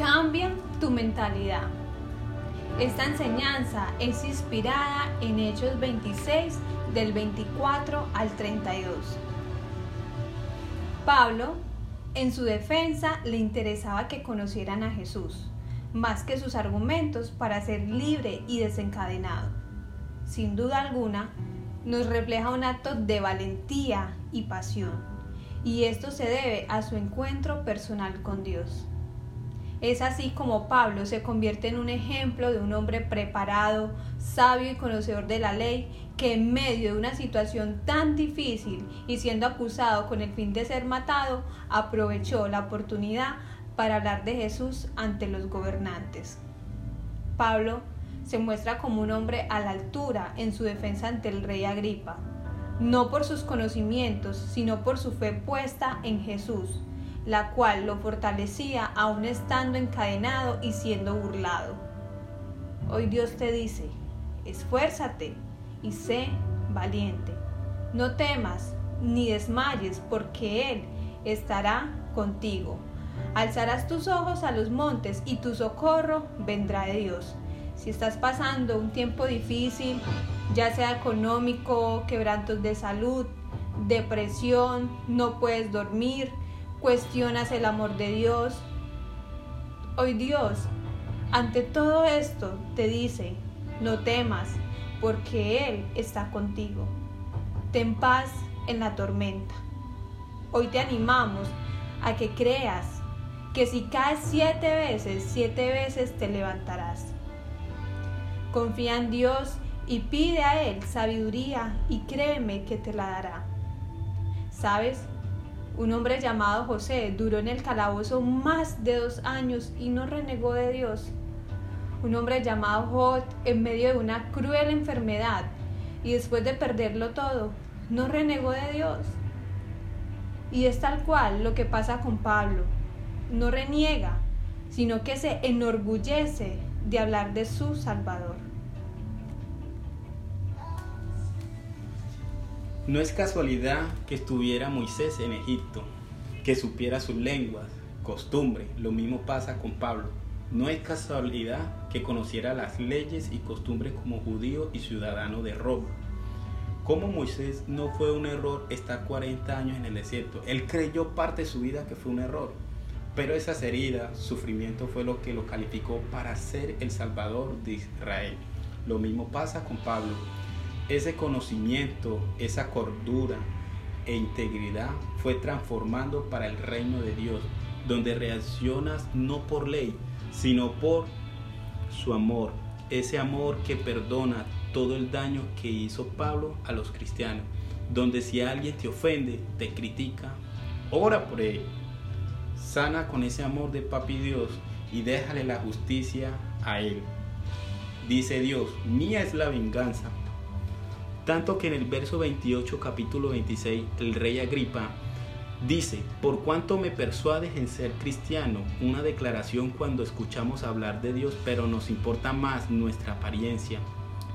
Cambia tu mentalidad. Esta enseñanza es inspirada en Hechos 26 del 24 al 32. Pablo, en su defensa, le interesaba que conocieran a Jesús, más que sus argumentos para ser libre y desencadenado. Sin duda alguna, nos refleja un acto de valentía y pasión, y esto se debe a su encuentro personal con Dios. Es así como Pablo se convierte en un ejemplo de un hombre preparado, sabio y conocedor de la ley, que en medio de una situación tan difícil y siendo acusado con el fin de ser matado, aprovechó la oportunidad para hablar de Jesús ante los gobernantes. Pablo se muestra como un hombre a la altura en su defensa ante el rey Agripa, no por sus conocimientos, sino por su fe puesta en Jesús, la cual lo fortalecía aún estando encadenado y siendo burlado. Hoy Dios te dice, esfuérzate y sé valiente. No temas ni desmayes, porque Él estará contigo. Alzarás tus ojos a los montes y tu socorro vendrá de Dios. Si estás pasando un tiempo difícil, ya sea económico, quebrantos de salud, depresión, no puedes dormir, cuestionas el amor de Dios. Hoy Dios, ante todo esto, te dice, no temas, porque Él está contigo. Ten paz en la tormenta. Hoy te animamos a que creas que si caes siete veces, siete veces te levantarás. Confía en Dios y pide a Él sabiduría y créeme que te la dará. ¿Sabes? Un hombre llamado José duró en el calabozo más de dos años y no renegó de Dios. Un hombre llamado Jod en medio de una cruel enfermedad y después de perderlo todo, no renegó de Dios. Y es tal cual lo que pasa con Pablo. No reniega, sino que se enorgullece de hablar de su Salvador. No es casualidad que estuviera Moisés en Egipto, que supiera sus lenguas, costumbre, lo mismo pasa con Pablo. No es casualidad que conociera las leyes y costumbres como judío y ciudadano de Roma. Como Moisés no fue un error estar 40 años en el desierto. Él creyó parte de su vida que fue un error. Pero esas heridas, sufrimiento fue lo que lo calificó para ser el Salvador de Israel. Lo mismo pasa con Pablo ese conocimiento, esa cordura e integridad fue transformando para el reino de Dios, donde reaccionas no por ley, sino por su amor, ese amor que perdona todo el daño que hizo Pablo a los cristianos, donde si alguien te ofende, te critica, ora por él, sana con ese amor de papi Dios y déjale la justicia a él. Dice Dios, mía es la venganza, tanto que en el verso 28, capítulo 26, el rey Agripa dice, por cuanto me persuades en ser cristiano, una declaración cuando escuchamos hablar de Dios, pero nos importa más nuestra apariencia.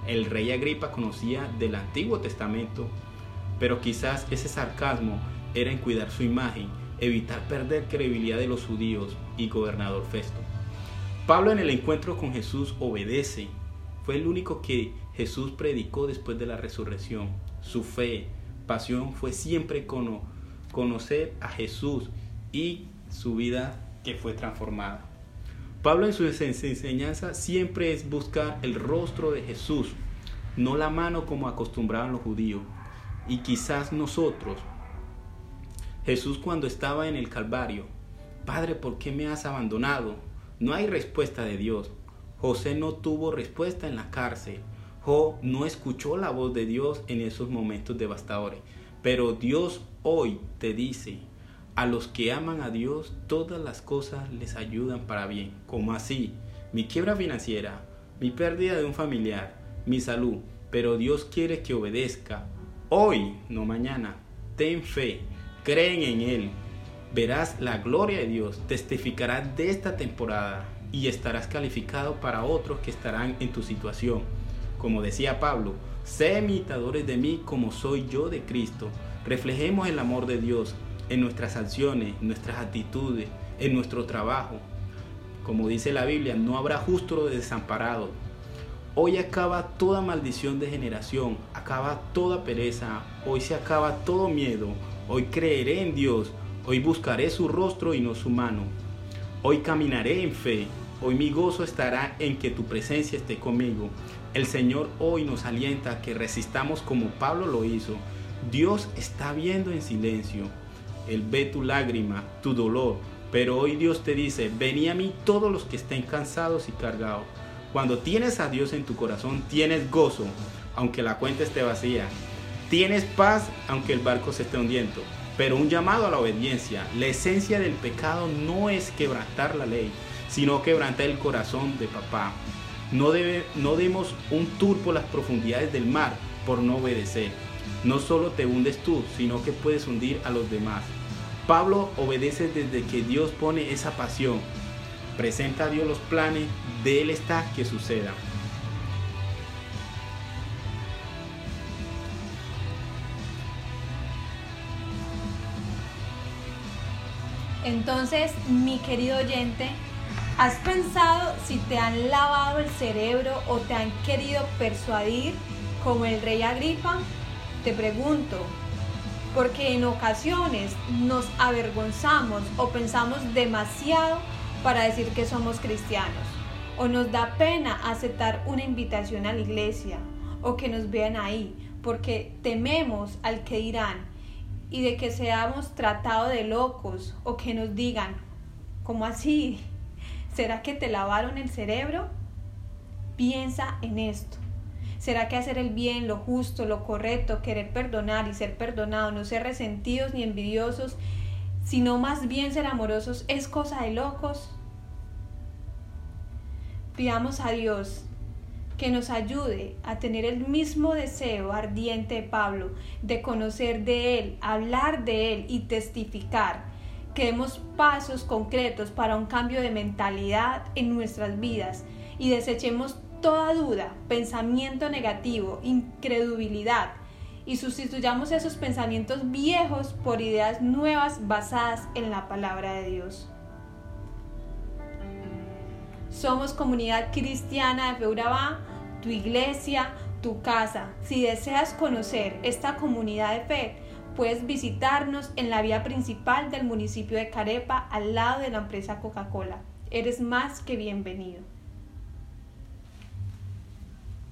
El rey Agripa conocía del Antiguo Testamento, pero quizás ese sarcasmo era en cuidar su imagen, evitar perder credibilidad de los judíos y gobernador Festo. Pablo en el encuentro con Jesús obedece, fue el único que Jesús predicó después de la resurrección. Su fe, pasión fue siempre conocer a Jesús y su vida que fue transformada. Pablo en su enseñanza siempre es buscar el rostro de Jesús, no la mano como acostumbraban los judíos. Y quizás nosotros, Jesús cuando estaba en el Calvario, Padre, ¿por qué me has abandonado? No hay respuesta de Dios. José no tuvo respuesta en la cárcel. No escuchó la voz de Dios en esos momentos devastadores. Pero Dios hoy te dice, a los que aman a Dios, todas las cosas les ayudan para bien. Como así, mi quiebra financiera, mi pérdida de un familiar, mi salud. Pero Dios quiere que obedezca. Hoy, no mañana. Ten fe, creen en Él. Verás la gloria de Dios, testificarás de esta temporada y estarás calificado para otros que estarán en tu situación. Como decía Pablo, sé imitadores de mí como soy yo de Cristo. Reflejemos el amor de Dios en nuestras acciones, nuestras actitudes, en nuestro trabajo. Como dice la Biblia, no habrá justo desamparado. Hoy acaba toda maldición de generación, acaba toda pereza, hoy se acaba todo miedo, hoy creeré en Dios, hoy buscaré su rostro y no su mano. Hoy caminaré en fe, hoy mi gozo estará en que tu presencia esté conmigo. El Señor hoy nos alienta a que resistamos como Pablo lo hizo. Dios está viendo en silencio. Él ve tu lágrima, tu dolor, pero hoy Dios te dice, vení a mí todos los que estén cansados y cargados. Cuando tienes a Dios en tu corazón, tienes gozo, aunque la cuenta esté vacía. Tienes paz, aunque el barco se esté hundiendo. Pero un llamado a la obediencia. La esencia del pecado no es quebrantar la ley, sino quebrantar el corazón de papá. No, debe, no demos un tour por las profundidades del mar por no obedecer. No solo te hundes tú, sino que puedes hundir a los demás. Pablo obedece desde que Dios pone esa pasión. Presenta a Dios los planes, de Él está que suceda. Entonces, mi querido oyente, ¿has pensado si te han lavado el cerebro o te han querido persuadir como el rey Agripa? Te pregunto, porque en ocasiones nos avergonzamos o pensamos demasiado para decir que somos cristianos, o nos da pena aceptar una invitación a la iglesia, o que nos vean ahí, porque tememos al que dirán y de que seamos tratados de locos o que nos digan, ¿cómo así? ¿Será que te lavaron el cerebro? Piensa en esto. ¿Será que hacer el bien, lo justo, lo correcto, querer perdonar y ser perdonado, no ser resentidos ni envidiosos, sino más bien ser amorosos, es cosa de locos? Pidamos a Dios que nos ayude a tener el mismo deseo ardiente de Pablo de conocer de Él, hablar de Él y testificar. Que demos pasos concretos para un cambio de mentalidad en nuestras vidas y desechemos toda duda, pensamiento negativo, incredulidad y sustituyamos esos pensamientos viejos por ideas nuevas basadas en la palabra de Dios. Somos comunidad cristiana de Feurabá, tu iglesia, tu casa. Si deseas conocer esta comunidad de fe, puedes visitarnos en la vía principal del municipio de Carepa, al lado de la empresa Coca-Cola. Eres más que bienvenido.